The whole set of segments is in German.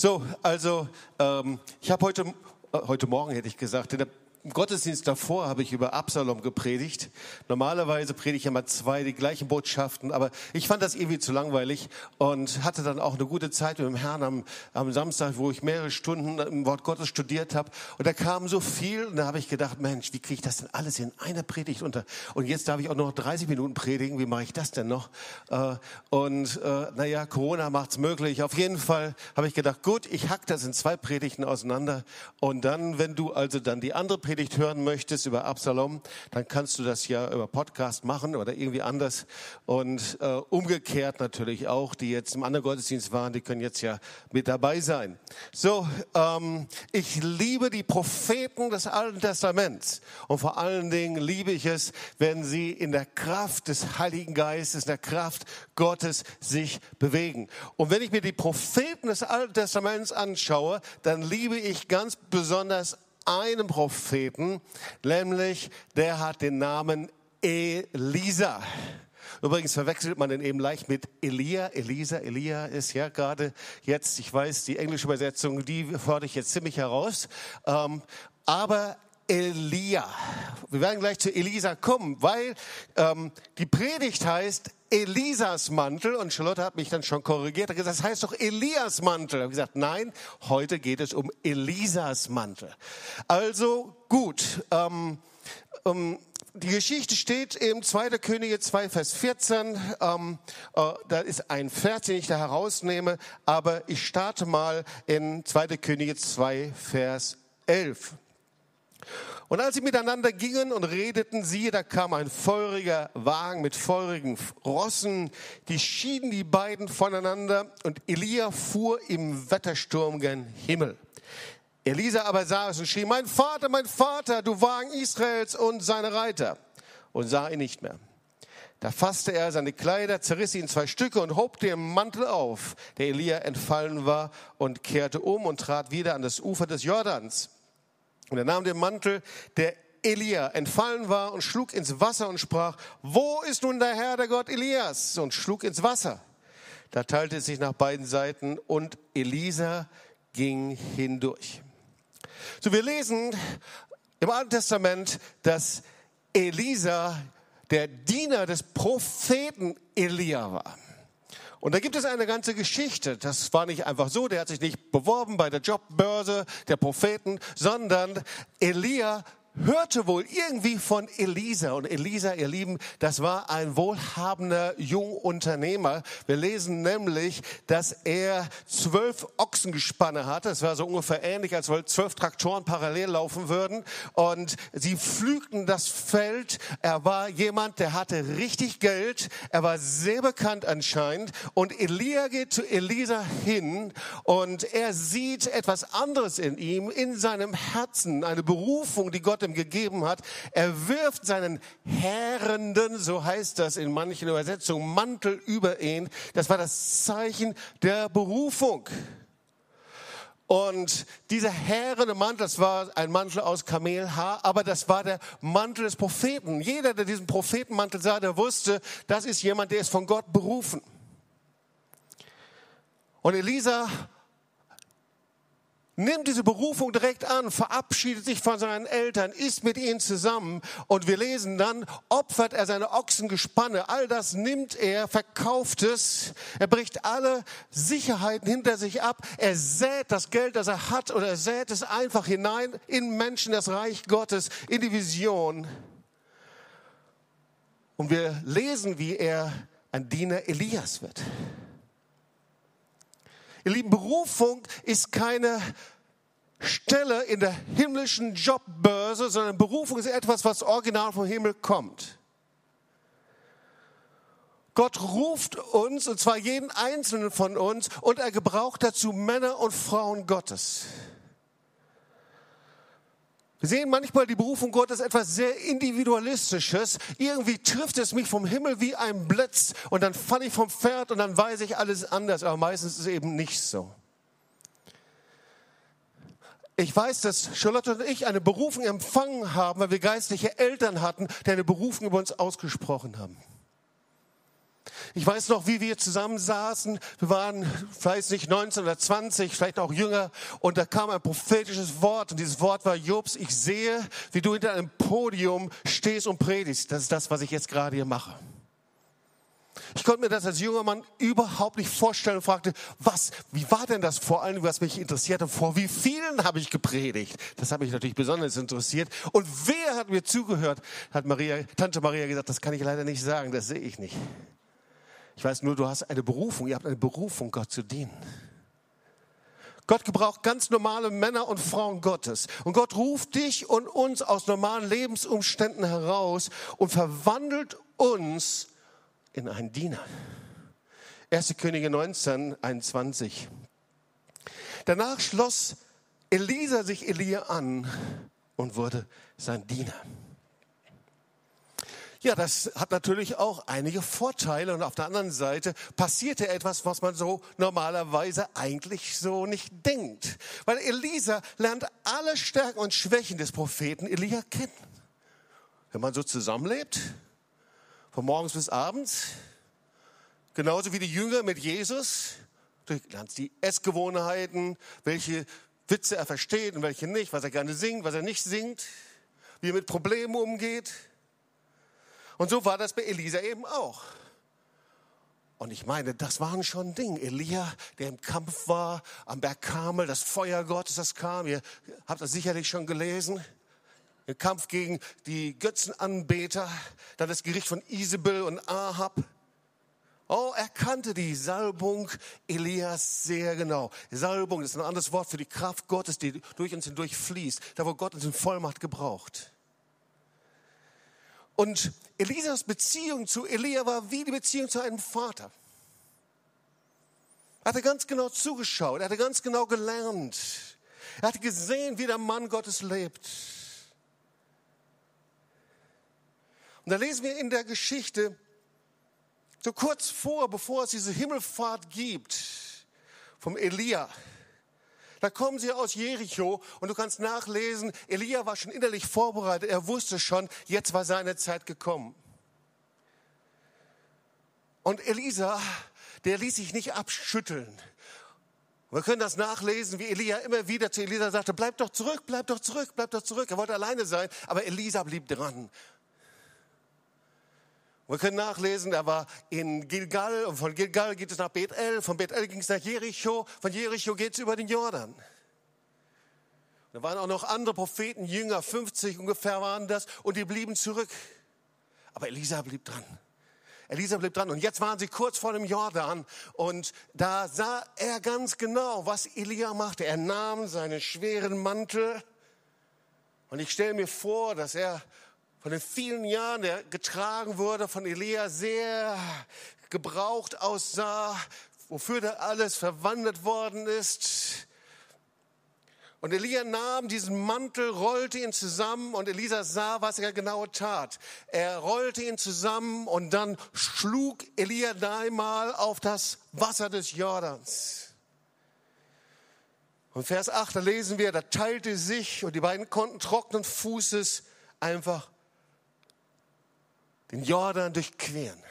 So, also ähm, ich habe heute, äh, heute Morgen hätte ich gesagt, in der im Gottesdienst davor habe ich über Absalom gepredigt. Normalerweise predige ich immer zwei, die gleichen Botschaften, aber ich fand das irgendwie zu langweilig und hatte dann auch eine gute Zeit mit dem Herrn am, am Samstag, wo ich mehrere Stunden im Wort Gottes studiert habe. Und da kam so viel und da habe ich gedacht, Mensch, wie kriege ich das denn alles in einer Predigt unter? Und jetzt darf ich auch noch 30 Minuten predigen, wie mache ich das denn noch? Äh, und äh, naja, Corona macht's möglich. Auf jeden Fall habe ich gedacht, gut, ich hack das in zwei Predigten auseinander und dann, wenn du also dann die andere Predigt Predigt hören möchtest über Absalom, dann kannst du das ja über Podcast machen oder irgendwie anders. Und äh, umgekehrt natürlich auch, die jetzt im anderen Gottesdienst waren, die können jetzt ja mit dabei sein. So, ähm, ich liebe die Propheten des Alten Testaments. Und vor allen Dingen liebe ich es, wenn sie in der Kraft des Heiligen Geistes, in der Kraft Gottes sich bewegen. Und wenn ich mir die Propheten des Alten Testaments anschaue, dann liebe ich ganz besonders einem Propheten, nämlich der hat den Namen Elisa. Übrigens verwechselt man den eben leicht mit Elia. Elisa, Elia ist ja gerade jetzt, ich weiß, die englische Übersetzung, die fordere ich jetzt ziemlich heraus. Ähm, aber Elia. Wir werden gleich zu Elisa kommen, weil ähm, die Predigt heißt Elisas Mantel und Charlotte hat mich dann schon korrigiert. Hat gesagt, das heißt doch Elias Mantel. Ich habe gesagt, nein, heute geht es um Elisas Mantel. Also gut. Ähm, ähm, die Geschichte steht im 2. Könige 2, Vers 14. Ähm, äh, da ist ein Vers, den ich da herausnehme, aber ich starte mal in 2. Könige 2, Vers 11. Und als sie miteinander gingen und redeten, siehe, da kam ein feuriger Wagen mit feurigen Rossen, die schieden die beiden voneinander und Elia fuhr im Wettersturm gen Himmel. Elisa aber sah es und schrie, mein Vater, mein Vater, du Wagen Israels und seine Reiter, und sah ihn nicht mehr. Da fasste er seine Kleider, zerriss sie in zwei Stücke und hob den Mantel auf, der Elia entfallen war, und kehrte um und trat wieder an das Ufer des Jordans. Und er nahm den Mantel, der Elia entfallen war, und schlug ins Wasser und sprach, wo ist nun der Herr, der Gott Elias? Und schlug ins Wasser. Da teilte es sich nach beiden Seiten und Elisa ging hindurch. So, wir lesen im Alten Testament, dass Elisa der Diener des Propheten Elia war. Und da gibt es eine ganze Geschichte. Das war nicht einfach so, der hat sich nicht beworben bei der Jobbörse der Propheten, sondern Elia hörte wohl irgendwie von Elisa. Und Elisa, ihr Lieben, das war ein wohlhabender Jungunternehmer. Wir lesen nämlich, dass er zwölf Ochsengespanne hatte. Das war so ungefähr ähnlich, als wenn zwölf Traktoren parallel laufen würden. Und sie pflügten das Feld. Er war jemand, der hatte richtig Geld. Er war sehr bekannt anscheinend. Und Elia geht zu Elisa hin und er sieht etwas anderes in ihm, in seinem Herzen, eine Berufung, die Gott ihm gegeben hat. Er wirft seinen Herrenden, so heißt das in manchen Übersetzungen, Mantel über ihn. Das war das Zeichen der Berufung. Und dieser herrende Mantel, das war ein Mantel aus Kamelhaar, aber das war der Mantel des Propheten. Jeder, der diesen Prophetenmantel sah, der wusste, das ist jemand, der ist von Gott berufen. Und Elisa nimmt diese Berufung direkt an, verabschiedet sich von seinen Eltern, ist mit ihnen zusammen und wir lesen dann, opfert er seine Ochsengespanne, all das nimmt er, verkauft es, er bricht alle Sicherheiten hinter sich ab, er sät das Geld, das er hat oder er sät es einfach hinein in Menschen, das Reich Gottes, in die Vision. Und wir lesen, wie er ein Diener Elias wird. Ihr Lieben, Berufung ist keine Stelle in der himmlischen Jobbörse, sondern Berufung ist etwas, was original vom Himmel kommt. Gott ruft uns, und zwar jeden einzelnen von uns, und er gebraucht dazu Männer und Frauen Gottes. Wir sehen manchmal die Berufung Gottes etwas sehr Individualistisches. Irgendwie trifft es mich vom Himmel wie ein Blitz und dann falle ich vom Pferd und dann weiß ich alles anders. Aber meistens ist es eben nicht so. Ich weiß, dass Charlotte und ich eine Berufung empfangen haben, weil wir geistliche Eltern hatten, die eine Berufung über uns ausgesprochen haben. Ich weiß noch, wie wir zusammen saßen. Wir waren vielleicht nicht 19 oder 20, vielleicht auch jünger. Und da kam ein prophetisches Wort. Und dieses Wort war, Jobs, ich sehe, wie du hinter einem Podium stehst und predigst. Das ist das, was ich jetzt gerade hier mache. Ich konnte mir das als junger Mann überhaupt nicht vorstellen und fragte, was, wie war denn das vor allem, was mich interessierte, vor wie vielen habe ich gepredigt? Das hat mich natürlich besonders interessiert. Und wer hat mir zugehört? Hat Maria, Tante Maria gesagt, das kann ich leider nicht sagen, das sehe ich nicht. Ich weiß nur, du hast eine Berufung, ihr habt eine Berufung, Gott zu dienen. Gott gebraucht ganz normale Männer und Frauen Gottes. Und Gott ruft dich und uns aus normalen Lebensumständen heraus und verwandelt uns in einen Diener. 1. Könige 19, 21. Danach schloss Elisa sich Elia an und wurde sein Diener. Ja, das hat natürlich auch einige Vorteile und auf der anderen Seite passierte etwas, was man so normalerweise eigentlich so nicht denkt. Weil Elisa lernt alle Stärken und Schwächen des Propheten Elia kennen. Wenn man so zusammenlebt, von morgens bis abends, genauso wie die Jünger mit Jesus, du lernst die Essgewohnheiten, welche Witze er versteht und welche nicht, was er gerne singt, was er nicht singt, wie er mit Problemen umgeht. Und so war das bei Elisa eben auch. Und ich meine, das waren schon Dinge. Elia, der im Kampf war, am Berg Kamel, das Feuer Gottes, das kam. Ihr habt das sicherlich schon gelesen. Im Kampf gegen die Götzenanbeter, dann das Gericht von Isabel und Ahab. Oh, er kannte die Salbung Elias sehr genau. Salbung ist ein anderes Wort für die Kraft Gottes, die durch uns hindurch fließt, da wo Gott uns in Vollmacht gebraucht. Und Elisas Beziehung zu Elia war wie die Beziehung zu einem Vater. Er hatte ganz genau zugeschaut, er hatte ganz genau gelernt. Er hatte gesehen, wie der Mann Gottes lebt. Und da lesen wir in der Geschichte, so kurz vor, bevor es diese Himmelfahrt gibt, vom Elia, da kommen sie aus Jericho und du kannst nachlesen, Elia war schon innerlich vorbereitet. Er wusste schon, jetzt war seine Zeit gekommen. Und Elisa, der ließ sich nicht abschütteln. Wir können das nachlesen, wie Elia immer wieder zu Elisa sagte, bleib doch zurück, bleib doch zurück, bleib doch zurück. Er wollte alleine sein, aber Elisa blieb dran. Wir können nachlesen, er war in Gilgal und von Gilgal geht es nach Bethel, von Bethel ging es nach Jericho, von Jericho geht es über den Jordan. Da waren auch noch andere Propheten, Jünger, 50 ungefähr waren das, und die blieben zurück. Aber Elisa blieb dran. Elisa blieb dran. Und jetzt waren sie kurz vor dem Jordan und da sah er ganz genau, was Elia machte. Er nahm seinen schweren Mantel und ich stelle mir vor, dass er von den vielen Jahren, der getragen wurde von Elia, sehr gebraucht aussah, wofür da alles verwandelt worden ist. Und Elia nahm diesen Mantel, rollte ihn zusammen und Elisa sah, was er genau tat. Er rollte ihn zusammen und dann schlug Elia dreimal auf das Wasser des Jordans. Und Vers 8, da lesen wir, da teilte sich und die beiden konnten trockenen Fußes einfach den Jordan durchqueren.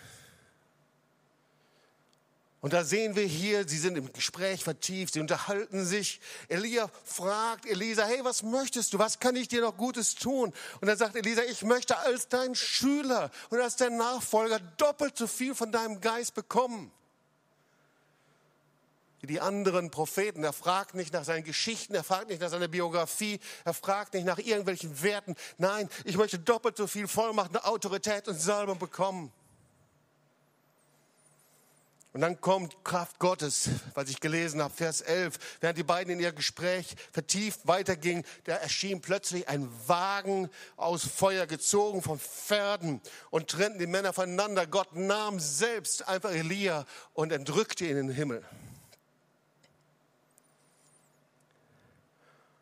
Und da sehen wir hier, sie sind im Gespräch vertieft, sie unterhalten sich. Elia fragt Elisa, hey, was möchtest du? Was kann ich dir noch Gutes tun? Und dann sagt Elisa, ich möchte als dein Schüler und als dein Nachfolger doppelt so viel von deinem Geist bekommen wie die anderen Propheten. Er fragt nicht nach seinen Geschichten, er fragt nicht nach seiner Biografie, er fragt nicht nach irgendwelchen Werten. Nein, ich möchte doppelt so viel Vollmacht, Autorität und Salbung bekommen. Und dann kommt Kraft Gottes, was ich gelesen habe, Vers 11. Während die beiden in ihr Gespräch vertieft weitergingen, da erschien plötzlich ein Wagen aus Feuer gezogen von Pferden und trennten die Männer voneinander. Gott nahm selbst einfach Elia und entrückte ihn in den Himmel.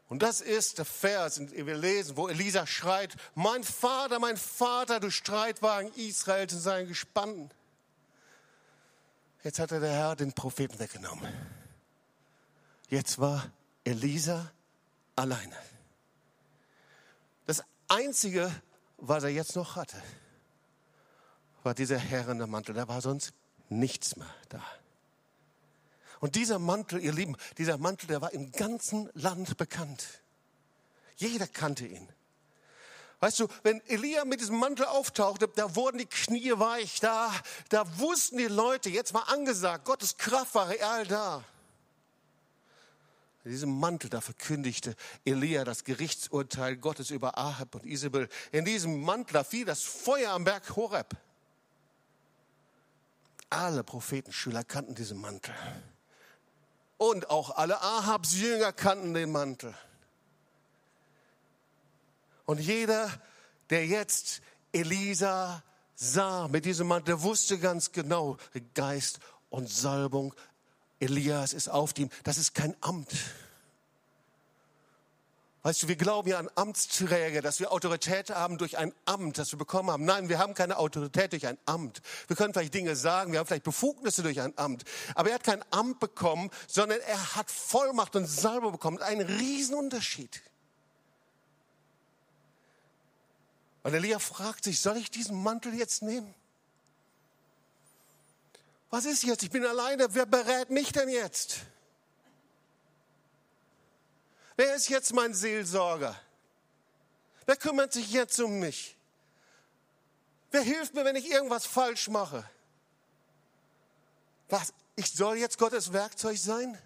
Und das ist der Vers, den wir lesen, wo Elisa schreit, mein Vater, mein Vater, du Streitwagen Israels in seinen Gespannen. Jetzt hatte der Herr den Propheten weggenommen. Jetzt war Elisa alleine. Das Einzige, was er jetzt noch hatte, war dieser herrende Mantel. Da war sonst nichts mehr da. Und dieser Mantel, ihr Lieben, dieser Mantel, der war im ganzen Land bekannt. Jeder kannte ihn. Weißt du, wenn Elia mit diesem Mantel auftauchte, da wurden die Knie weich, da, da wussten die Leute, jetzt war angesagt, Gottes Kraft war real da. In diesem Mantel, da verkündigte Elia das Gerichtsurteil Gottes über Ahab und Isabel. In diesem Mantel, da fiel das Feuer am Berg Horeb. Alle Prophetenschüler kannten diesen Mantel. Und auch alle Ahabs Jünger kannten den Mantel. Und jeder, der jetzt Elisa sah mit diesem Mantel, der wusste ganz genau, Geist und Salbung, Elias ist auf ihm. Das ist kein Amt. Weißt du, wir glauben ja an Amtsträger, dass wir Autorität haben durch ein Amt, das wir bekommen haben. Nein, wir haben keine Autorität durch ein Amt. Wir können vielleicht Dinge sagen, wir haben vielleicht Befugnisse durch ein Amt. Aber er hat kein Amt bekommen, sondern er hat Vollmacht und Salbe bekommen. Ein Riesenunterschied. Und Elia fragt sich, soll ich diesen Mantel jetzt nehmen? Was ist jetzt? Ich bin alleine. Wer berät mich denn jetzt? Wer ist jetzt mein Seelsorger? Wer kümmert sich jetzt um mich? Wer hilft mir, wenn ich irgendwas falsch mache? Was? Ich soll jetzt Gottes Werkzeug sein?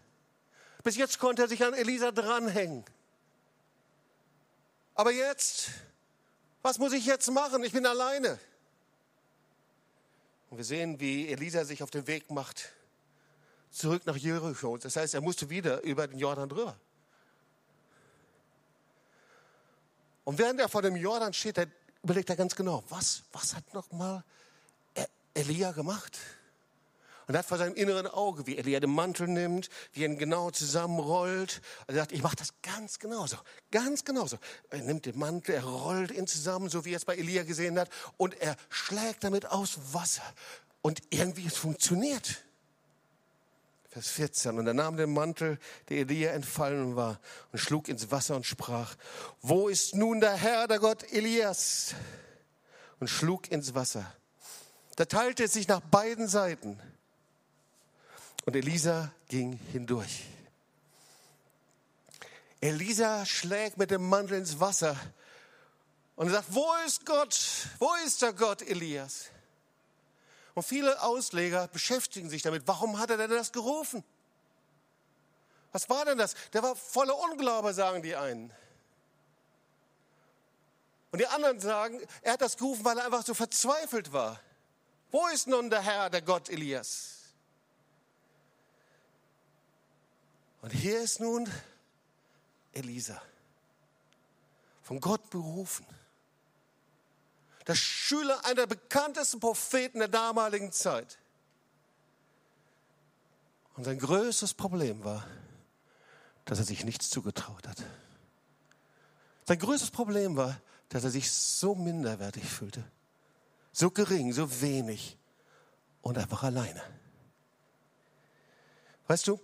Bis jetzt konnte er sich an Elisa dranhängen. Aber jetzt, was muss ich jetzt machen? Ich bin alleine. Und wir sehen, wie Elisa sich auf den Weg macht, zurück nach Jericho. Das heißt, er musste wieder über den Jordan drüber. Und während er vor dem Jordan steht, überlegt er ganz genau, was, was hat nochmal Elia gemacht? Und er hat vor seinem inneren Auge, wie Elia den Mantel nimmt, wie er ihn genau zusammenrollt. Und er sagt, ich mache das ganz genauso, ganz genauso. Er nimmt den Mantel, er rollt ihn zusammen, so wie er es bei Elia gesehen hat, und er schlägt damit aus Wasser. Und irgendwie es funktioniert. Vers 14. Und er nahm den Mantel, der Elia entfallen war, und schlug ins Wasser und sprach, wo ist nun der Herr, der Gott Elias? Und schlug ins Wasser. Da teilte es sich nach beiden Seiten. Und Elisa ging hindurch. Elisa schlägt mit dem Mantel ins Wasser und sagt, wo ist Gott? Wo ist der Gott Elias? Und viele Ausleger beschäftigen sich damit. Warum hat er denn das gerufen? Was war denn das? Der war voller Unglaube, sagen die einen. Und die anderen sagen, er hat das gerufen, weil er einfach so verzweifelt war. Wo ist nun der Herr, der Gott Elias? Und hier ist nun Elisa, von Gott berufen der Schüler einer der bekanntesten Propheten der damaligen Zeit. Und sein größtes Problem war, dass er sich nichts zugetraut hat. Sein größtes Problem war, dass er sich so minderwertig fühlte. So gering, so wenig und einfach alleine. Weißt du,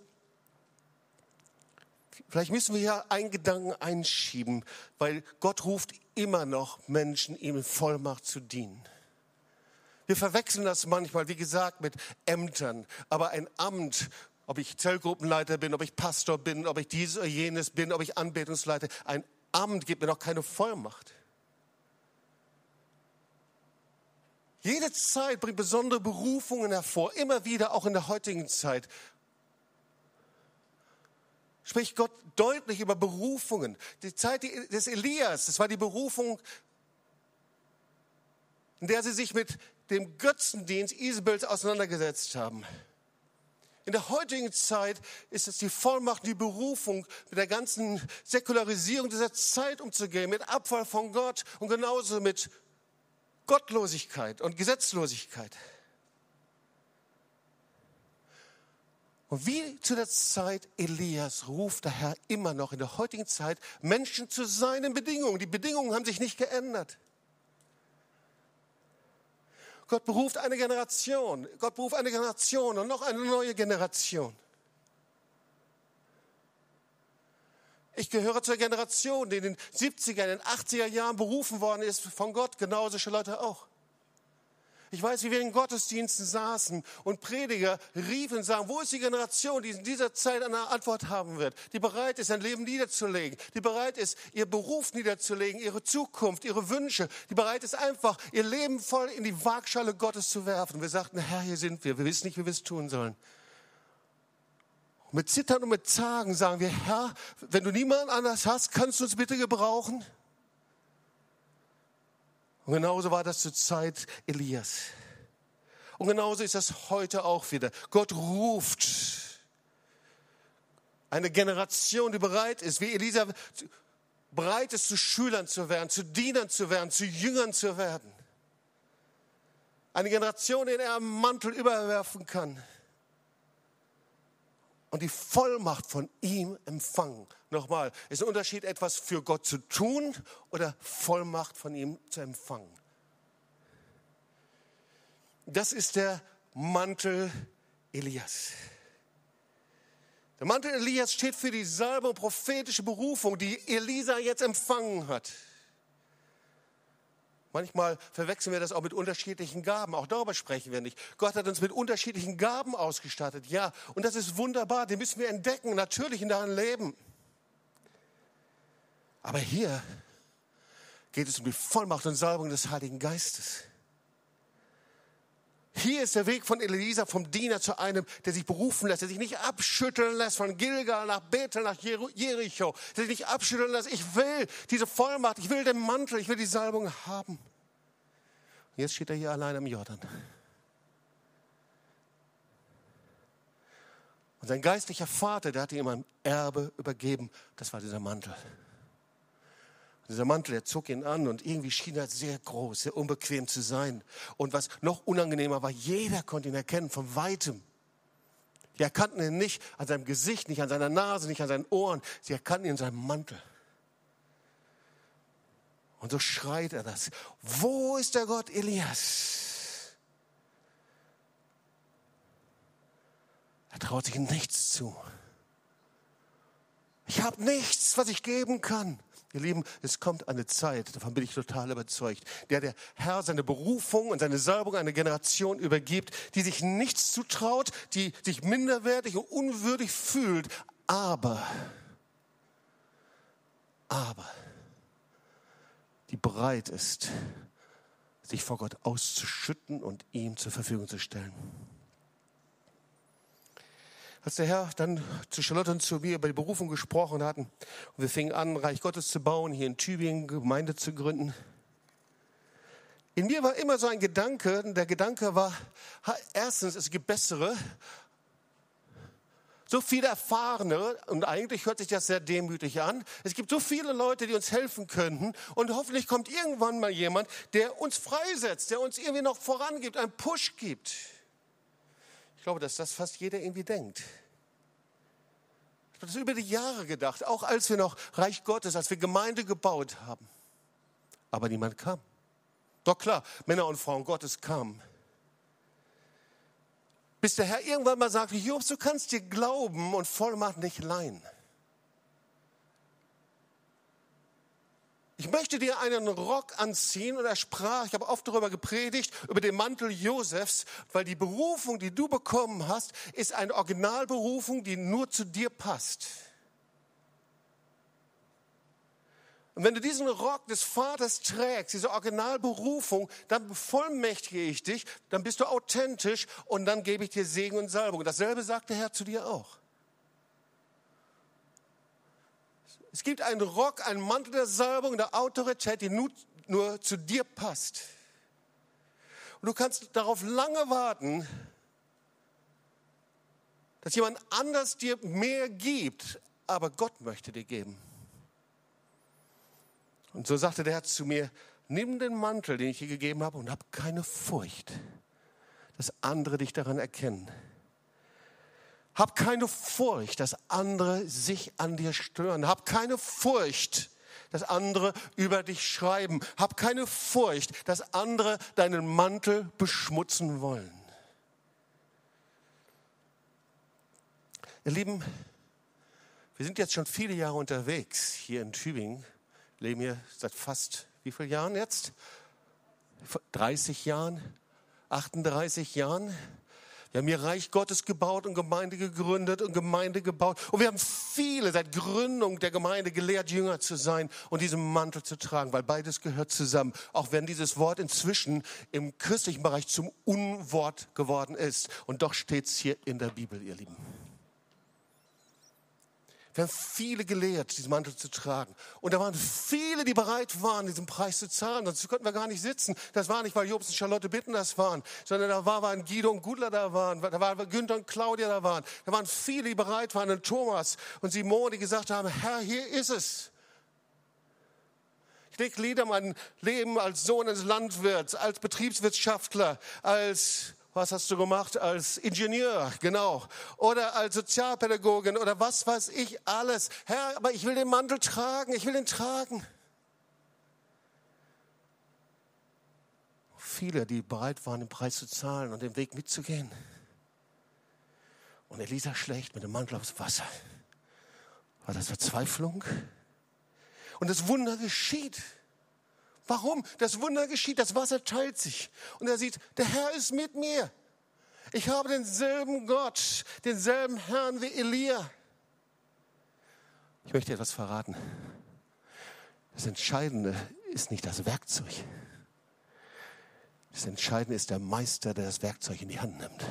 Vielleicht müssen wir ja einen Gedanken einschieben, weil Gott ruft immer noch Menschen, ihm in Vollmacht zu dienen. Wir verwechseln das manchmal, wie gesagt, mit Ämtern. Aber ein Amt, ob ich Zellgruppenleiter bin, ob ich Pastor bin, ob ich dies oder jenes bin, ob ich Anbetungsleiter, ein Amt gibt mir noch keine Vollmacht. Jede Zeit bringt besondere Berufungen hervor, immer wieder, auch in der heutigen Zeit spricht Gott deutlich über Berufungen. Die Zeit des Elias, das war die Berufung, in der sie sich mit dem Götzendienst Isabels auseinandergesetzt haben. In der heutigen Zeit ist es die Vollmacht, die Berufung, mit der ganzen Säkularisierung dieser Zeit umzugehen, mit Abfall von Gott und genauso mit Gottlosigkeit und Gesetzlosigkeit. Und wie zu der Zeit Elias ruft der Herr immer noch in der heutigen Zeit Menschen zu seinen Bedingungen. Die Bedingungen haben sich nicht geändert. Gott beruft eine Generation. Gott beruft eine Generation und noch eine neue Generation. Ich gehöre zur Generation, die in den 70er, in den 80er Jahren berufen worden ist von Gott, genauso Leute auch. Ich weiß, wie wir in Gottesdiensten saßen und Prediger riefen und sagen, wo ist die Generation, die in dieser Zeit eine Antwort haben wird, die bereit ist, ein Leben niederzulegen, die bereit ist, ihr Beruf niederzulegen, ihre Zukunft, ihre Wünsche, die bereit ist, einfach ihr Leben voll in die Waagschale Gottes zu werfen. Wir sagten, Herr, hier sind wir, wir wissen nicht, wie wir es tun sollen. Und mit Zittern und mit Zagen sagen wir, Herr, wenn du niemanden anders hast, kannst du uns bitte gebrauchen? Und genauso war das zur Zeit Elias. Und genauso ist das heute auch wieder. Gott ruft eine Generation, die bereit ist, wie Elisa, bereit ist, zu Schülern zu werden, zu Dienern zu werden, zu Jüngern zu werden. Eine Generation, in der er einen Mantel überwerfen kann und die Vollmacht von ihm empfangen. Nochmal, ist ein Unterschied, etwas für Gott zu tun oder Vollmacht von ihm zu empfangen. Das ist der Mantel Elias. Der Mantel Elias steht für die Salbe und prophetische Berufung, die Elisa jetzt empfangen hat. Manchmal verwechseln wir das auch mit unterschiedlichen Gaben. Auch darüber sprechen wir nicht. Gott hat uns mit unterschiedlichen Gaben ausgestattet. Ja, und das ist wunderbar. Die müssen wir entdecken, natürlich in deinem Leben. Aber hier geht es um die Vollmacht und Salbung des Heiligen Geistes. Hier ist der Weg von Elisa, vom Diener zu einem, der sich berufen lässt, der sich nicht abschütteln lässt von Gilgal nach Bethel, nach Jericho, der sich nicht abschütteln lässt. Ich will diese Vollmacht, ich will den Mantel, ich will die Salbung haben. Und jetzt steht er hier allein am Jordan. Und sein geistlicher Vater, der hatte ihm ein Erbe übergeben. Das war dieser Mantel. Dieser Mantel, der zog ihn an und irgendwie schien er sehr groß, sehr unbequem zu sein. Und was noch unangenehmer war, jeder konnte ihn erkennen von weitem. Die erkannten ihn nicht an seinem Gesicht, nicht an seiner Nase, nicht an seinen Ohren. Sie erkannten ihn in seinem Mantel. Und so schreit er das. Wo ist der Gott Elias? Er traut sich nichts zu. Ich habe nichts, was ich geben kann. Ihr Lieben, es kommt eine Zeit, davon bin ich total überzeugt, der der Herr seine Berufung und seine Salbung einer Generation übergibt, die sich nichts zutraut, die sich minderwertig und unwürdig fühlt, aber, aber, die bereit ist, sich vor Gott auszuschütten und ihm zur Verfügung zu stellen. Als der Herr dann zu Charlotte und zu mir über die Berufung gesprochen hatten und wir fingen an, Reich Gottes zu bauen, hier in Tübingen Gemeinde zu gründen, in mir war immer so ein Gedanke, der Gedanke war, erstens, es gibt bessere, so viele Erfahrene, und eigentlich hört sich das sehr demütig an. Es gibt so viele Leute, die uns helfen könnten. Und hoffentlich kommt irgendwann mal jemand, der uns freisetzt, der uns irgendwie noch vorangibt, einen Push gibt glaube, dass das fast jeder irgendwie denkt. Ich habe das über die Jahre gedacht, auch als wir noch Reich Gottes, als wir Gemeinde gebaut haben. Aber niemand kam. Doch klar, Männer und Frauen Gottes kamen. Bis der Herr irgendwann mal sagte, Jobs, du kannst dir glauben und Vollmacht nicht leihen. Ich möchte dir einen Rock anziehen. Und er sprach, ich habe oft darüber gepredigt, über den Mantel Josefs, weil die Berufung, die du bekommen hast, ist eine Originalberufung, die nur zu dir passt. Und wenn du diesen Rock des Vaters trägst, diese Originalberufung, dann bevollmächtige ich dich, dann bist du authentisch und dann gebe ich dir Segen und Salbung. Dasselbe sagt der Herr zu dir auch. Es gibt einen Rock, einen Mantel der Salbung, der Autorität, die nur, nur zu dir passt. Und du kannst darauf lange warten, dass jemand anders dir mehr gibt, aber Gott möchte dir geben. Und so sagte der Herr zu mir, nimm den Mantel, den ich dir gegeben habe, und hab keine Furcht, dass andere dich daran erkennen. Hab keine Furcht, dass andere sich an dir stören. Hab keine Furcht, dass andere über dich schreiben. Hab keine Furcht, dass andere deinen Mantel beschmutzen wollen. Ihr Lieben, wir sind jetzt schon viele Jahre unterwegs hier in Tübingen, leben hier seit fast wie vielen Jahren jetzt? 30 Jahren. 38 Jahren. Wir haben hier Reich Gottes gebaut und Gemeinde gegründet und Gemeinde gebaut. Und wir haben viele seit Gründung der Gemeinde gelehrt, Jünger zu sein und diesen Mantel zu tragen, weil beides gehört zusammen. Auch wenn dieses Wort inzwischen im christlichen Bereich zum Unwort geworden ist. Und doch steht es hier in der Bibel, ihr Lieben. Wir haben viele gelehrt, diesen Mantel zu tragen. Und da waren viele, die bereit waren, diesen Preis zu zahlen. Sonst könnten wir gar nicht sitzen. Das war nicht, weil Jobs und Charlotte Bitten das waren, sondern da war, waren Guido und Gudler da waren, da waren Günther und Claudia da waren. Da waren viele, die bereit waren, und Thomas und Simone, die gesagt haben, Herr, hier ist es. Ich lege Lieder mein Leben als Sohn eines Landwirts, als Betriebswirtschaftler, als was hast du gemacht als Ingenieur, genau, oder als Sozialpädagogin oder was weiß ich alles. Herr, aber ich will den Mantel tragen, ich will ihn tragen. Viele, die bereit waren, den Preis zu zahlen und den Weg mitzugehen. Und Elisa schlägt mit dem Mantel aufs Wasser. War das Verzweiflung? Und das Wunder geschieht. Warum? Das Wunder geschieht, das Wasser teilt sich. Und er sieht, der Herr ist mit mir. Ich habe denselben Gott, denselben Herrn wie Elia. Ich möchte etwas verraten. Das Entscheidende ist nicht das Werkzeug. Das Entscheidende ist der Meister, der das Werkzeug in die Hand nimmt.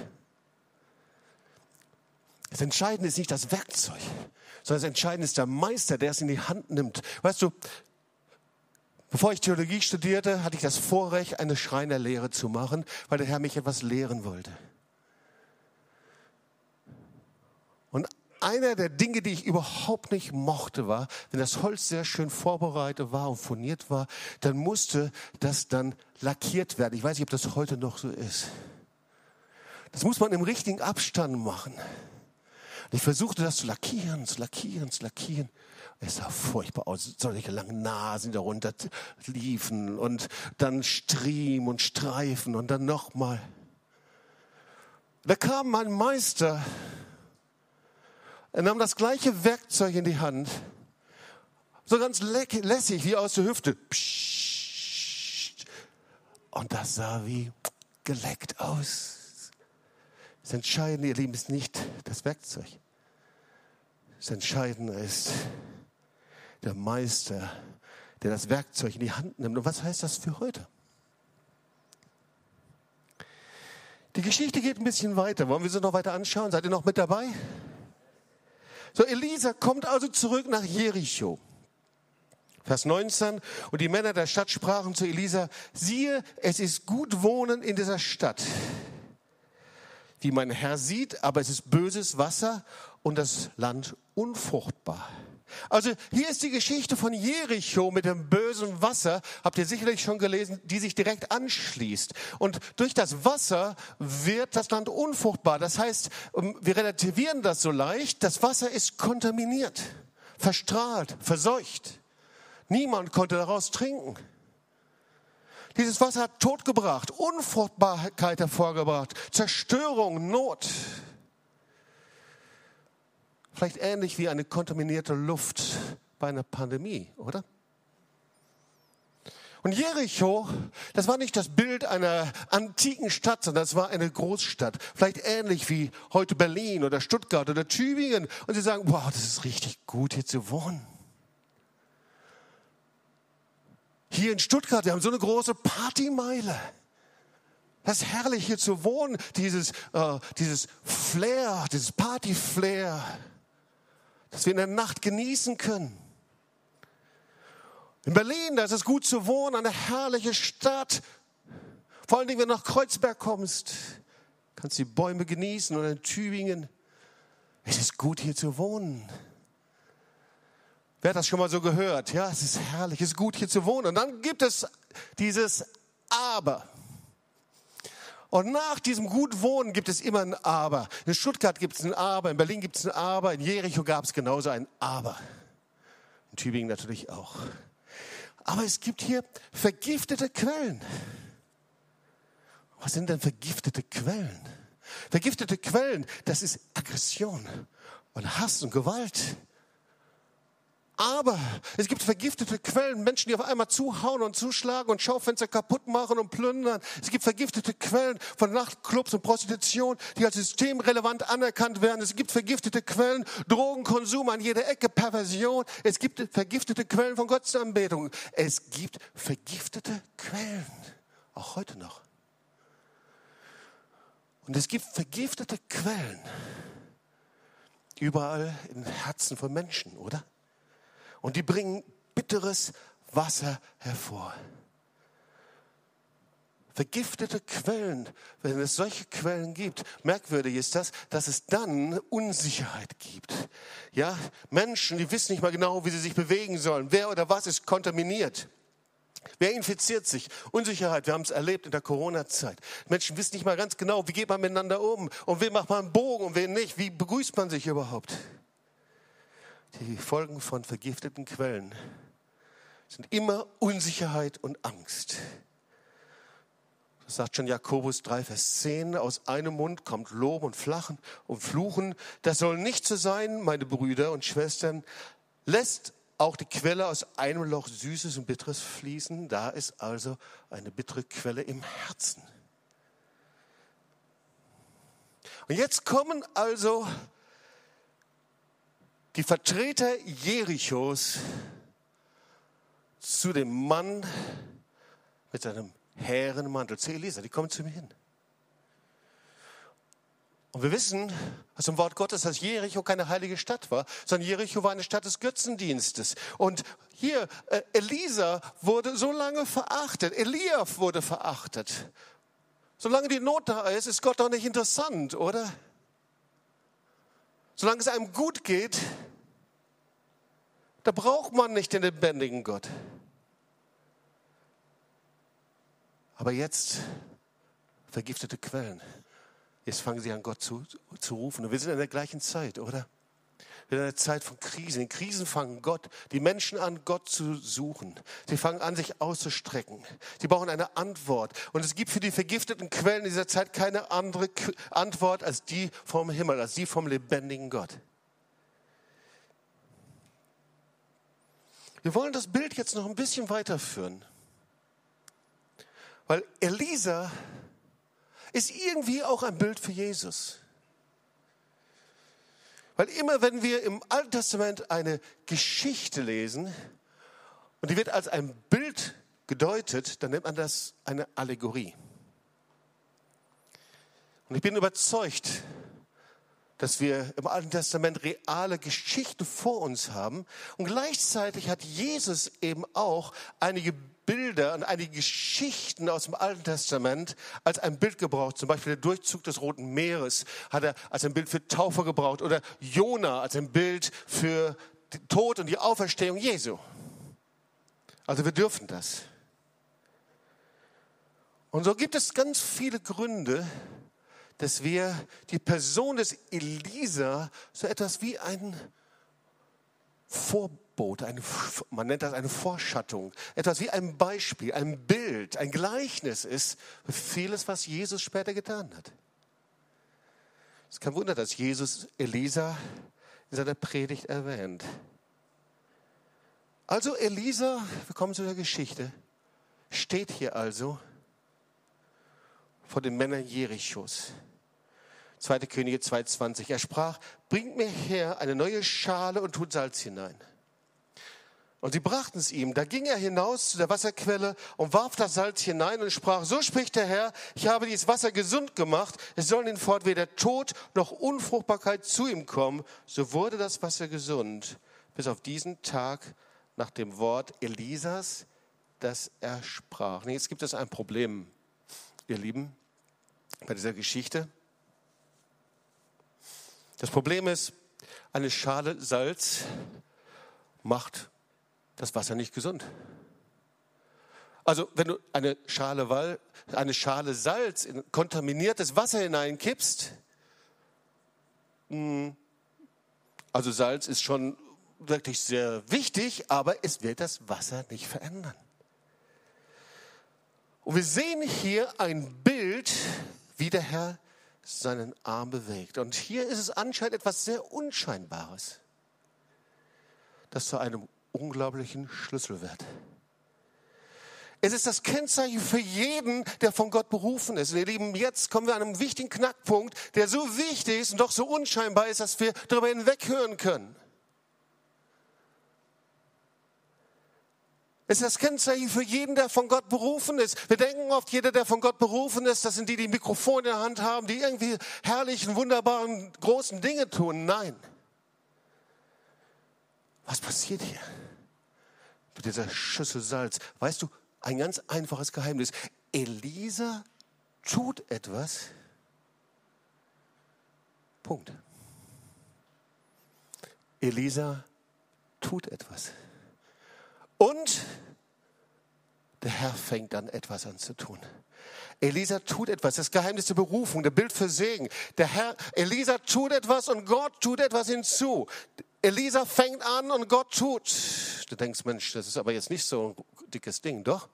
Das Entscheidende ist nicht das Werkzeug, sondern das Entscheidende ist der Meister, der es in die Hand nimmt. Weißt du, Bevor ich Theologie studierte, hatte ich das Vorrecht, eine Schreinerlehre zu machen, weil der Herr mich etwas lehren wollte. Und einer der Dinge, die ich überhaupt nicht mochte, war, wenn das Holz sehr schön vorbereitet war und furniert war, dann musste das dann lackiert werden. Ich weiß nicht, ob das heute noch so ist. Das muss man im richtigen Abstand machen. Und ich versuchte das zu lackieren, zu lackieren, zu lackieren. Es sah furchtbar aus, solche langen Nasen, die darunter liefen und dann Striemen und Streifen und dann nochmal. Da kam mein Meister, er nahm das gleiche Werkzeug in die Hand, so ganz lässig wie aus der Hüfte. Psst. Und das sah wie geleckt aus. Das Entscheidende, ihr Lieben, ist nicht das Werkzeug. Das Entscheidende ist, der Meister, der das Werkzeug in die Hand nimmt. Und was heißt das für heute? Die Geschichte geht ein bisschen weiter. Wollen wir sie noch weiter anschauen? Seid ihr noch mit dabei? So, Elisa kommt also zurück nach Jericho. Vers 19. Und die Männer der Stadt sprachen zu Elisa, siehe, es ist gut wohnen in dieser Stadt. Wie mein Herr sieht, aber es ist böses Wasser und das Land unfruchtbar. Also hier ist die Geschichte von Jericho mit dem bösen Wasser, habt ihr sicherlich schon gelesen, die sich direkt anschließt. Und durch das Wasser wird das Land unfruchtbar. Das heißt, ähm, wir relativieren das so leicht, das Wasser ist kontaminiert, verstrahlt, verseucht. Niemand konnte daraus trinken. Dieses Wasser hat Tod gebracht, Unfruchtbarkeit hervorgebracht, Zerstörung, Not. Vielleicht ähnlich wie eine kontaminierte Luft bei einer Pandemie, oder? Und Jericho, das war nicht das Bild einer antiken Stadt, sondern das war eine Großstadt. Vielleicht ähnlich wie heute Berlin oder Stuttgart oder Tübingen. Und sie sagen, wow, das ist richtig gut hier zu wohnen. Hier in Stuttgart, wir haben so eine große Partymeile. Das ist herrlich hier zu wohnen, dieses, äh, dieses Flair, dieses Party-Flair dass wir in der Nacht genießen können. In Berlin, da ist es gut zu wohnen, eine herrliche Stadt. Vor allen Dingen, wenn du nach Kreuzberg kommst, kannst du die Bäume genießen oder in Tübingen. Es ist gut hier zu wohnen. Wer hat das schon mal so gehört? Ja, es ist herrlich, es ist gut hier zu wohnen. Und dann gibt es dieses Aber. Und nach diesem Gutwohnen gibt es immer ein Aber. In Stuttgart gibt es ein Aber, in Berlin gibt es ein Aber, in Jericho gab es genauso ein Aber. In Tübingen natürlich auch. Aber es gibt hier vergiftete Quellen. Was sind denn vergiftete Quellen? Vergiftete Quellen, das ist Aggression und Hass und Gewalt. Aber es gibt vergiftete Quellen, Menschen, die auf einmal zuhauen und zuschlagen und Schaufenster kaputt machen und plündern. Es gibt vergiftete Quellen von Nachtclubs und Prostitution, die als systemrelevant anerkannt werden. Es gibt vergiftete Quellen, Drogenkonsum an jeder Ecke, Perversion. Es gibt vergiftete Quellen von Gottesanbetung. Es gibt vergiftete Quellen, auch heute noch. Und es gibt vergiftete Quellen überall im Herzen von Menschen, oder? Und die bringen bitteres Wasser hervor. Vergiftete Quellen, wenn es solche Quellen gibt, merkwürdig ist das, dass es dann Unsicherheit gibt. Ja, Menschen, die wissen nicht mal genau, wie sie sich bewegen sollen. Wer oder was ist kontaminiert? Wer infiziert sich? Unsicherheit, wir haben es erlebt in der Corona-Zeit. Menschen wissen nicht mal ganz genau, wie geht man miteinander um und wem macht man einen Bogen und wen nicht. Wie begrüßt man sich überhaupt? Die Folgen von vergifteten Quellen sind immer Unsicherheit und Angst. Das sagt schon Jakobus 3, Vers 10. Aus einem Mund kommt Lob und Flachen und Fluchen. Das soll nicht so sein, meine Brüder und Schwestern. Lässt auch die Quelle aus einem Loch Süßes und Bitteres fließen. Da ist also eine bittere Quelle im Herzen. Und jetzt kommen also die Vertreter Jerichos zu dem Mann mit seinem hehren Mantel, zu Elisa. Die kommen zu mir hin. Und wir wissen aus dem Wort Gottes, dass Jericho keine heilige Stadt war, sondern Jericho war eine Stadt des Götzendienstes. Und hier, äh, Elisa wurde so lange verachtet, Elia wurde verachtet. Solange die Not da ist, ist Gott doch nicht interessant, oder? Solange es einem gut geht, da braucht man nicht den lebendigen Gott. Aber jetzt vergiftete Quellen. Jetzt fangen sie an, Gott zu, zu rufen. Und wir sind in der gleichen Zeit, oder? Wir sind in einer Zeit von Krisen. In Krisen fangen Gott, die Menschen an, Gott zu suchen. Sie fangen an, sich auszustrecken. Sie brauchen eine Antwort. Und es gibt für die vergifteten Quellen dieser Zeit keine andere Antwort als die vom Himmel, als die vom lebendigen Gott. Wir wollen das Bild jetzt noch ein bisschen weiterführen. Weil Elisa ist irgendwie auch ein Bild für Jesus. Weil immer wenn wir im Alten Testament eine Geschichte lesen und die wird als ein Bild gedeutet, dann nennt man das eine Allegorie. Und ich bin überzeugt, dass wir im Alten Testament reale Geschichten vor uns haben. Und gleichzeitig hat Jesus eben auch einige Bilder und einige Geschichten aus dem Alten Testament als ein Bild gebraucht. Zum Beispiel der Durchzug des Roten Meeres hat er als ein Bild für Taufe gebraucht oder Jona als ein Bild für den Tod und die Auferstehung Jesu. Also wir dürfen das. Und so gibt es ganz viele Gründe, dass wir die Person des Elisa so etwas wie ein Vorbild, eine, man nennt das eine Vorschattung, etwas wie ein Beispiel, ein Bild, ein Gleichnis ist für vieles, was Jesus später getan hat. Es ist kein Wunder, dass Jesus Elisa in seiner Predigt erwähnt. Also Elisa, wir kommen zu der Geschichte, steht hier also vor den Männern Jerichos. 2. Könige 2,20. Er sprach, bringt mir her eine neue Schale und tut Salz hinein. Und sie brachten es ihm. Da ging er hinaus zu der Wasserquelle und warf das Salz hinein und sprach, so spricht der Herr, ich habe dieses Wasser gesund gemacht, es soll ihn fort weder Tod noch Unfruchtbarkeit zu ihm kommen. So wurde das Wasser gesund, bis auf diesen Tag nach dem Wort Elisas, das er sprach. Jetzt gibt es ein Problem, ihr Lieben, bei dieser Geschichte. Das Problem ist, eine Schale Salz macht das Wasser nicht gesund. Also wenn du eine Schale, eine Schale Salz in kontaminiertes Wasser hineinkippst, hm, also Salz ist schon wirklich sehr wichtig, aber es wird das Wasser nicht verändern. Und wir sehen hier ein Bild, wie der Herr seinen Arm bewegt. Und hier ist es anscheinend etwas sehr Unscheinbares. das zu einem unglaublichen Schlüssel wird. Es ist das Kennzeichen für jeden, der von Gott berufen ist. Und ihr Lieben, jetzt kommen wir an einen wichtigen Knackpunkt, der so wichtig ist und doch so unscheinbar ist, dass wir darüber hinweghören können. Ist das Kennzeichen für jeden, der von Gott berufen ist. Wir denken oft, jeder, der von Gott berufen ist, das sind die, die ein Mikrofon in der Hand haben, die irgendwie herrlichen, wunderbaren, großen Dinge tun. Nein. Was passiert hier? Mit dieser Schüssel Salz. Weißt du, ein ganz einfaches Geheimnis. Elisa tut etwas. Punkt. Elisa tut etwas. Und der Herr fängt dann etwas an zu tun. Elisa tut etwas, das Geheimnis der Berufung, der Bild für Segen. Der Herr, Elisa tut etwas und Gott tut etwas hinzu. Elisa fängt an und Gott tut. Du denkst, Mensch, das ist aber jetzt nicht so ein dickes Ding, doch?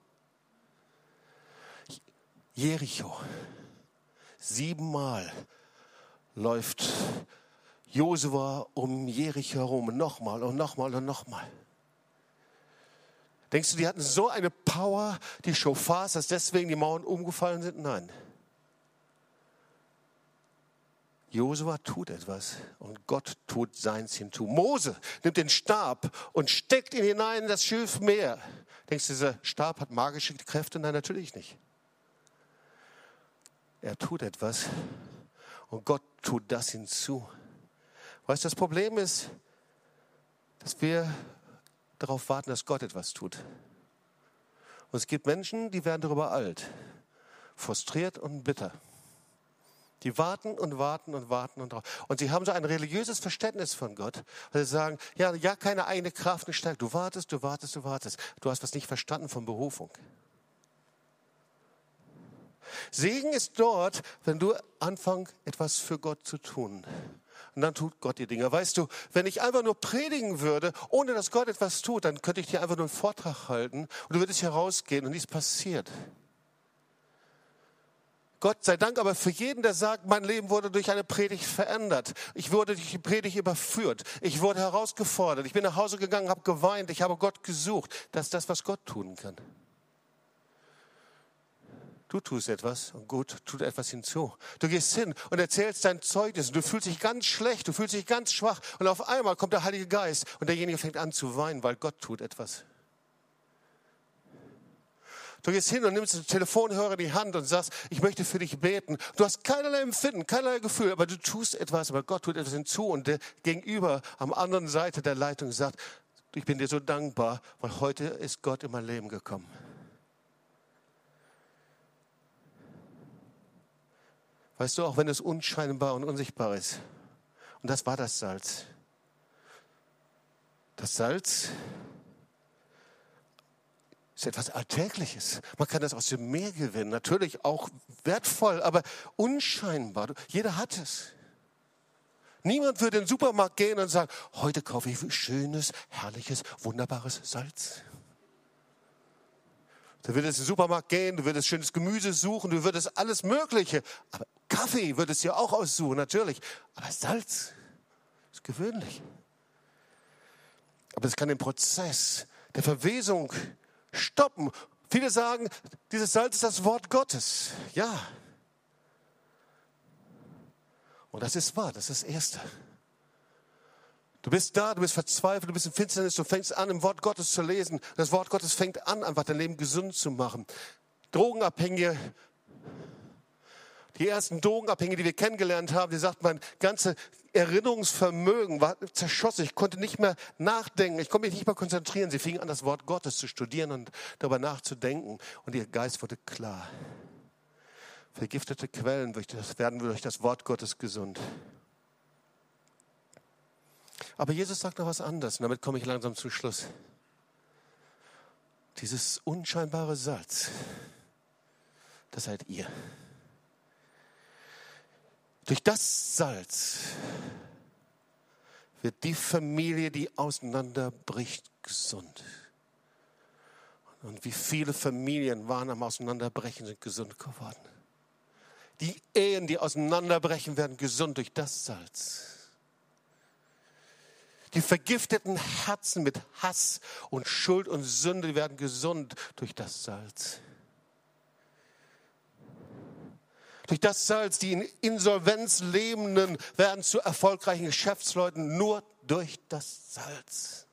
Jericho. Siebenmal läuft Josua um Jericho herum, nochmal und nochmal und nochmal. Denkst du, die hatten so eine Power, die Schofars, dass deswegen die Mauern umgefallen sind? Nein. Josua tut etwas und Gott tut seins hinzu. Mose nimmt den Stab und steckt ihn hinein in das Schilfmeer. Denkst du, dieser Stab hat magische Kräfte? Nein, natürlich nicht. Er tut etwas und Gott tut das hinzu. Weißt du, das Problem ist, dass wir darauf warten, dass Gott etwas tut. Und es gibt Menschen, die werden darüber alt, frustriert und bitter. Die warten und warten und warten und. Und sie haben so ein religiöses Verständnis von Gott, weil sie sagen, ja, ja, keine eigene Kraft, eine Stärke. Du wartest, du wartest, du wartest. Du hast was nicht verstanden von Berufung. Segen ist dort, wenn du anfängst, etwas für Gott zu tun. Und dann tut Gott die Dinge. Weißt du, wenn ich einfach nur predigen würde, ohne dass Gott etwas tut, dann könnte ich dir einfach nur einen Vortrag halten und du würdest hier rausgehen und nichts passiert. Gott sei Dank aber für jeden, der sagt, mein Leben wurde durch eine Predigt verändert. Ich wurde durch die Predigt überführt. Ich wurde herausgefordert. Ich bin nach Hause gegangen, habe geweint. Ich habe Gott gesucht. Das ist das, was Gott tun kann. Du tust etwas und Gott tut etwas hinzu. Du gehst hin und erzählst dein Zeugnis und du fühlst dich ganz schlecht, du fühlst dich ganz schwach und auf einmal kommt der Heilige Geist und derjenige fängt an zu weinen, weil Gott tut etwas. Du gehst hin und nimmst den Telefonhörer in die Hand und sagst, ich möchte für dich beten. Du hast keinerlei Empfinden, keinerlei Gefühl, aber du tust etwas, aber Gott tut etwas hinzu und der Gegenüber am anderen Seite der Leitung sagt, ich bin dir so dankbar, weil heute ist Gott in mein Leben gekommen. Weißt du, auch wenn es unscheinbar und unsichtbar ist. Und das war das Salz. Das Salz ist etwas Alltägliches. Man kann das aus dem Meer gewinnen. Natürlich auch wertvoll, aber unscheinbar. Jeder hat es. Niemand würde in den Supermarkt gehen und sagen, heute kaufe ich schönes, herrliches, wunderbares Salz. Du würdest in den Supermarkt gehen, du würdest schönes Gemüse suchen, du würdest alles Mögliche. Aber Kaffee würdest du ja auch aussuchen, natürlich. Aber Salz ist gewöhnlich. Aber es kann den Prozess der Verwesung stoppen. Viele sagen, dieses Salz ist das Wort Gottes. Ja. Und das ist wahr, das ist das Erste. Du bist da, du bist verzweifelt, du bist in Finsternis, du fängst an, im Wort Gottes zu lesen. Das Wort Gottes fängt an, einfach dein Leben gesund zu machen. Drogenabhängige, die ersten Drogenabhängige, die wir kennengelernt haben, die sagt, mein ganze Erinnerungsvermögen war zerschossen. Ich konnte nicht mehr nachdenken, ich konnte mich nicht mehr konzentrieren. Sie fingen an, das Wort Gottes zu studieren und darüber nachzudenken. Und ihr Geist wurde klar. Vergiftete Quellen werden durch das Wort Gottes gesund. Aber Jesus sagt noch was anderes und damit komme ich langsam zum Schluss. Dieses unscheinbare Salz, das seid ihr. Durch das Salz wird die Familie, die auseinanderbricht, gesund. Und wie viele Familien waren am Auseinanderbrechen, sind gesund geworden. Die Ehen, die auseinanderbrechen, werden gesund durch das Salz. Die vergifteten Herzen mit Hass und Schuld und Sünde werden gesund durch das Salz. Durch das Salz, die in Insolvenz lebenden werden zu erfolgreichen Geschäftsleuten nur durch das Salz.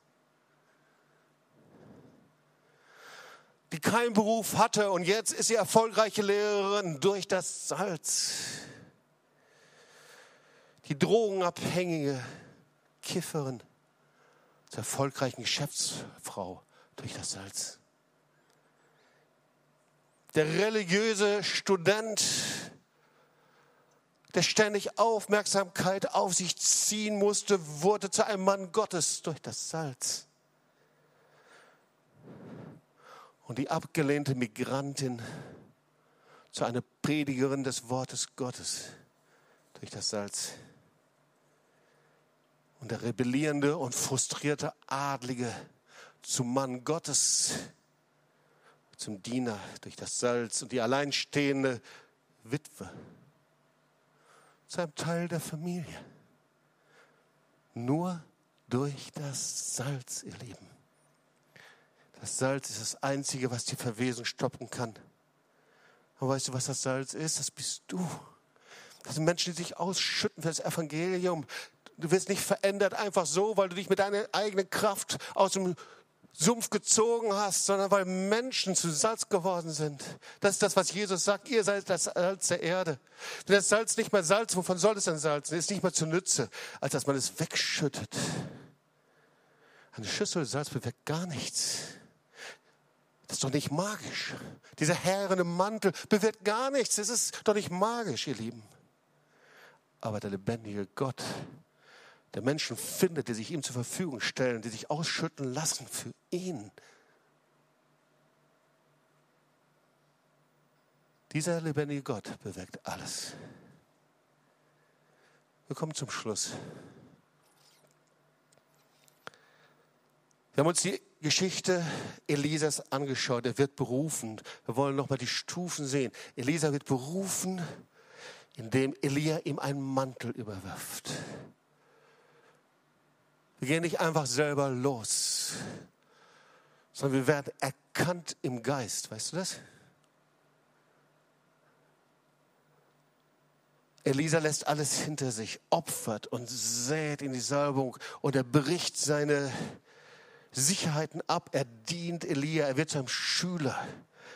Die keinen Beruf hatte und jetzt ist sie erfolgreiche Lehrerin durch das Salz. Die drogenabhängige Kifferin zur erfolgreichen Geschäftsfrau durch das Salz. Der religiöse Student der ständig Aufmerksamkeit auf sich ziehen musste, wurde zu einem Mann Gottes durch das Salz. Und die abgelehnte Migrantin zu einer Predigerin des Wortes Gottes durch das Salz. Und der rebellierende und frustrierte Adlige zum Mann Gottes, zum Diener durch das Salz und die alleinstehende Witwe zu einem Teil der Familie. Nur durch das Salz, ihr Lieben. Das Salz ist das Einzige, was die Verwesung stoppen kann. Und weißt du, was das Salz ist? Das bist du. Das sind Menschen, die sich ausschütten für das Evangelium. Du wirst nicht verändert einfach so, weil du dich mit deiner eigenen Kraft aus dem Sumpf gezogen hast, sondern weil Menschen zu Salz geworden sind. Das ist das, was Jesus sagt. Ihr seid das Salz der Erde. Wenn das Salz nicht mehr Salz, wovon soll es denn salzen? Ist nicht mehr zu Nütze, als dass man es wegschüttet. Eine Schüssel Salz bewirkt gar nichts. Das ist doch nicht magisch. Dieser herrende Mantel bewirkt gar nichts. Das ist doch nicht magisch, ihr Lieben. Aber der lebendige Gott der Menschen findet, die sich ihm zur Verfügung stellen, die sich ausschütten lassen für ihn. Dieser lebendige Gott bewirkt alles. Wir kommen zum Schluss. Wir haben uns die Geschichte Elisas angeschaut. Er wird berufen. Wir wollen nochmal die Stufen sehen. Elisa wird berufen, indem Elia ihm einen Mantel überwirft. Wir gehen nicht einfach selber los, sondern wir werden erkannt im Geist. Weißt du das? Elisa lässt alles hinter sich, opfert und sät in die Salbung und er bricht seine Sicherheiten ab. Er dient Elia, er wird zu einem Schüler,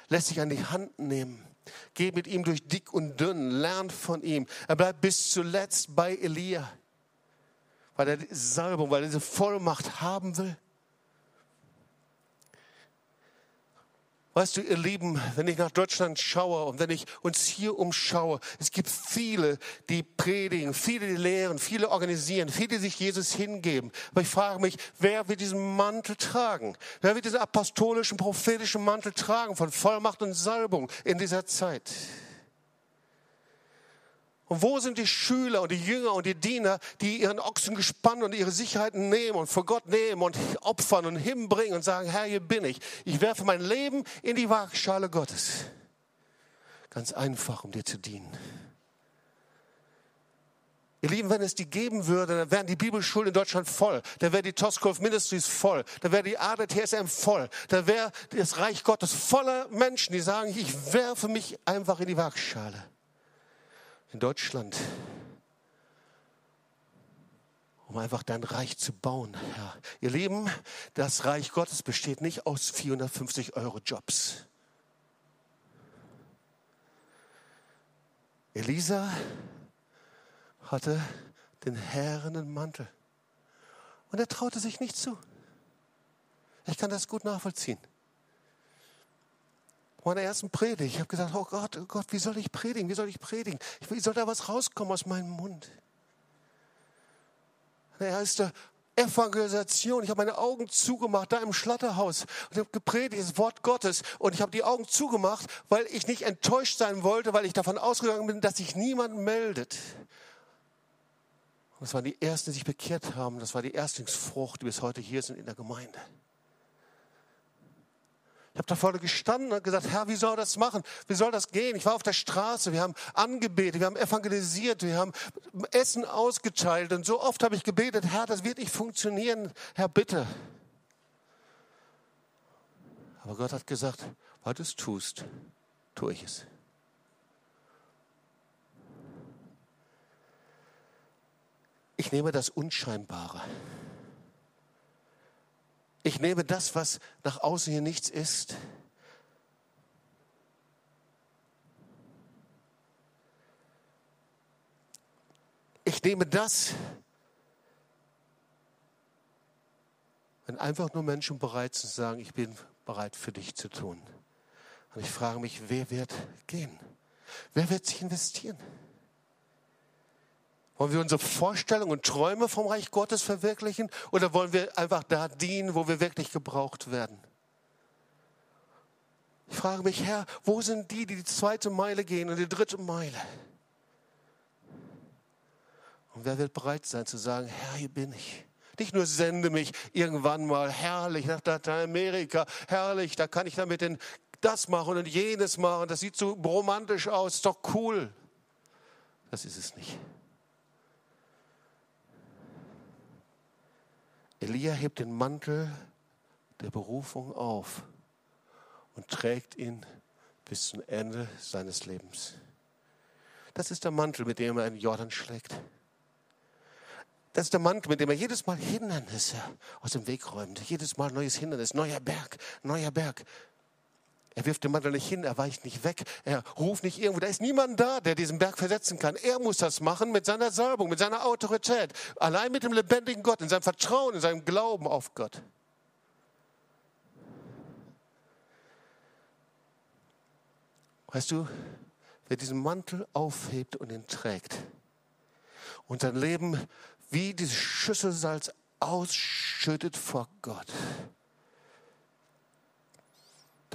lässt sich an die Hand nehmen, geht mit ihm durch dick und dünn, lernt von ihm. Er bleibt bis zuletzt bei Elia weil er diese Salbung, weil er diese Vollmacht haben will. Weißt du, ihr Lieben, wenn ich nach Deutschland schaue und wenn ich uns hier umschaue, es gibt viele, die predigen, viele, die lehren, viele organisieren, viele, die sich Jesus hingeben. Aber ich frage mich, wer wird diesen Mantel tragen? Wer wird diesen apostolischen, prophetischen Mantel tragen von Vollmacht und Salbung in dieser Zeit? Und wo sind die Schüler und die Jünger und die Diener, die ihren Ochsen gespannt und ihre Sicherheiten nehmen und vor Gott nehmen und opfern und hinbringen und sagen, Herr, hier bin ich. Ich werfe mein Leben in die Waagschale Gottes. Ganz einfach, um dir zu dienen. Ihr Lieben, wenn es die geben würde, dann wären die Bibelschulen in Deutschland voll. Dann wäre die Toscove Ministries voll. Dann wäre die Ade TSM voll. Dann wäre das Reich Gottes voller Menschen, die sagen, ich werfe mich einfach in die Waagschale in Deutschland, um einfach dein Reich zu bauen, Herr. Ihr Lieben, das Reich Gottes besteht nicht aus 450 Euro Jobs. Elisa hatte den herrenden Mantel und er traute sich nicht zu. Ich kann das gut nachvollziehen meiner ersten Predigt. Ich habe gesagt, oh Gott, oh Gott, wie soll ich predigen? Wie soll ich predigen? Wie soll da was rauskommen aus meinem Mund? Der erste Evangelisation. Ich habe meine Augen zugemacht, da im Schlatterhaus. Und ich habe gepredigt, das Wort Gottes. Und ich habe die Augen zugemacht, weil ich nicht enttäuscht sein wollte, weil ich davon ausgegangen bin, dass sich niemand meldet. Und das waren die Ersten, die sich bekehrt haben. Das war die Erstlingsfrucht, die bis heute hier sind in der Gemeinde. Ich habe da vorne gestanden und gesagt, Herr, wie soll das machen? Wie soll das gehen? Ich war auf der Straße, wir haben angebetet, wir haben evangelisiert, wir haben Essen ausgeteilt und so oft habe ich gebetet, Herr, das wird nicht funktionieren. Herr, bitte. Aber Gott hat gesagt, weil du es tust, tue ich es. Ich nehme das Unscheinbare. Ich nehme das, was nach außen hier nichts ist. Ich nehme das, wenn einfach nur Menschen bereit sind zu sagen, ich bin bereit für dich zu tun. Und ich frage mich, wer wird gehen? Wer wird sich investieren? Wollen wir unsere Vorstellungen und Träume vom Reich Gottes verwirklichen oder wollen wir einfach da dienen, wo wir wirklich gebraucht werden? Ich frage mich, Herr, wo sind die, die die zweite Meile gehen und die dritte Meile? Und wer wird bereit sein zu sagen, Herr, hier bin ich. Nicht nur sende mich irgendwann mal herrlich nach Lateinamerika, herrlich, da kann ich damit den, das machen und jenes machen, das sieht so romantisch aus, ist doch cool. Das ist es nicht. Elia hebt den Mantel der Berufung auf und trägt ihn bis zum Ende seines Lebens. Das ist der Mantel, mit dem er in Jordan schlägt. Das ist der Mantel, mit dem er jedes Mal Hindernisse aus dem Weg räumt. Jedes Mal neues Hindernis, neuer Berg, neuer Berg. Er wirft den Mantel nicht hin, er weicht nicht weg, er ruft nicht irgendwo. Da ist niemand da, der diesen Berg versetzen kann. Er muss das machen mit seiner Salbung, mit seiner Autorität. Allein mit dem lebendigen Gott, in seinem Vertrauen, in seinem Glauben auf Gott. Weißt du, wer diesen Mantel aufhebt und ihn trägt und sein Leben wie diese Schüssel Salz ausschüttet vor Gott,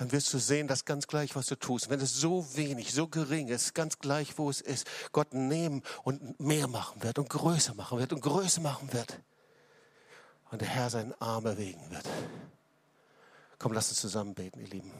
dann wirst du sehen, dass ganz gleich, was du tust, wenn es so wenig, so gering ist, ganz gleich, wo es ist, Gott nehmen und mehr machen wird und größer machen wird und größer machen wird. Und der Herr seinen Arm erwägen wird. Komm, lass uns zusammen beten, ihr Lieben.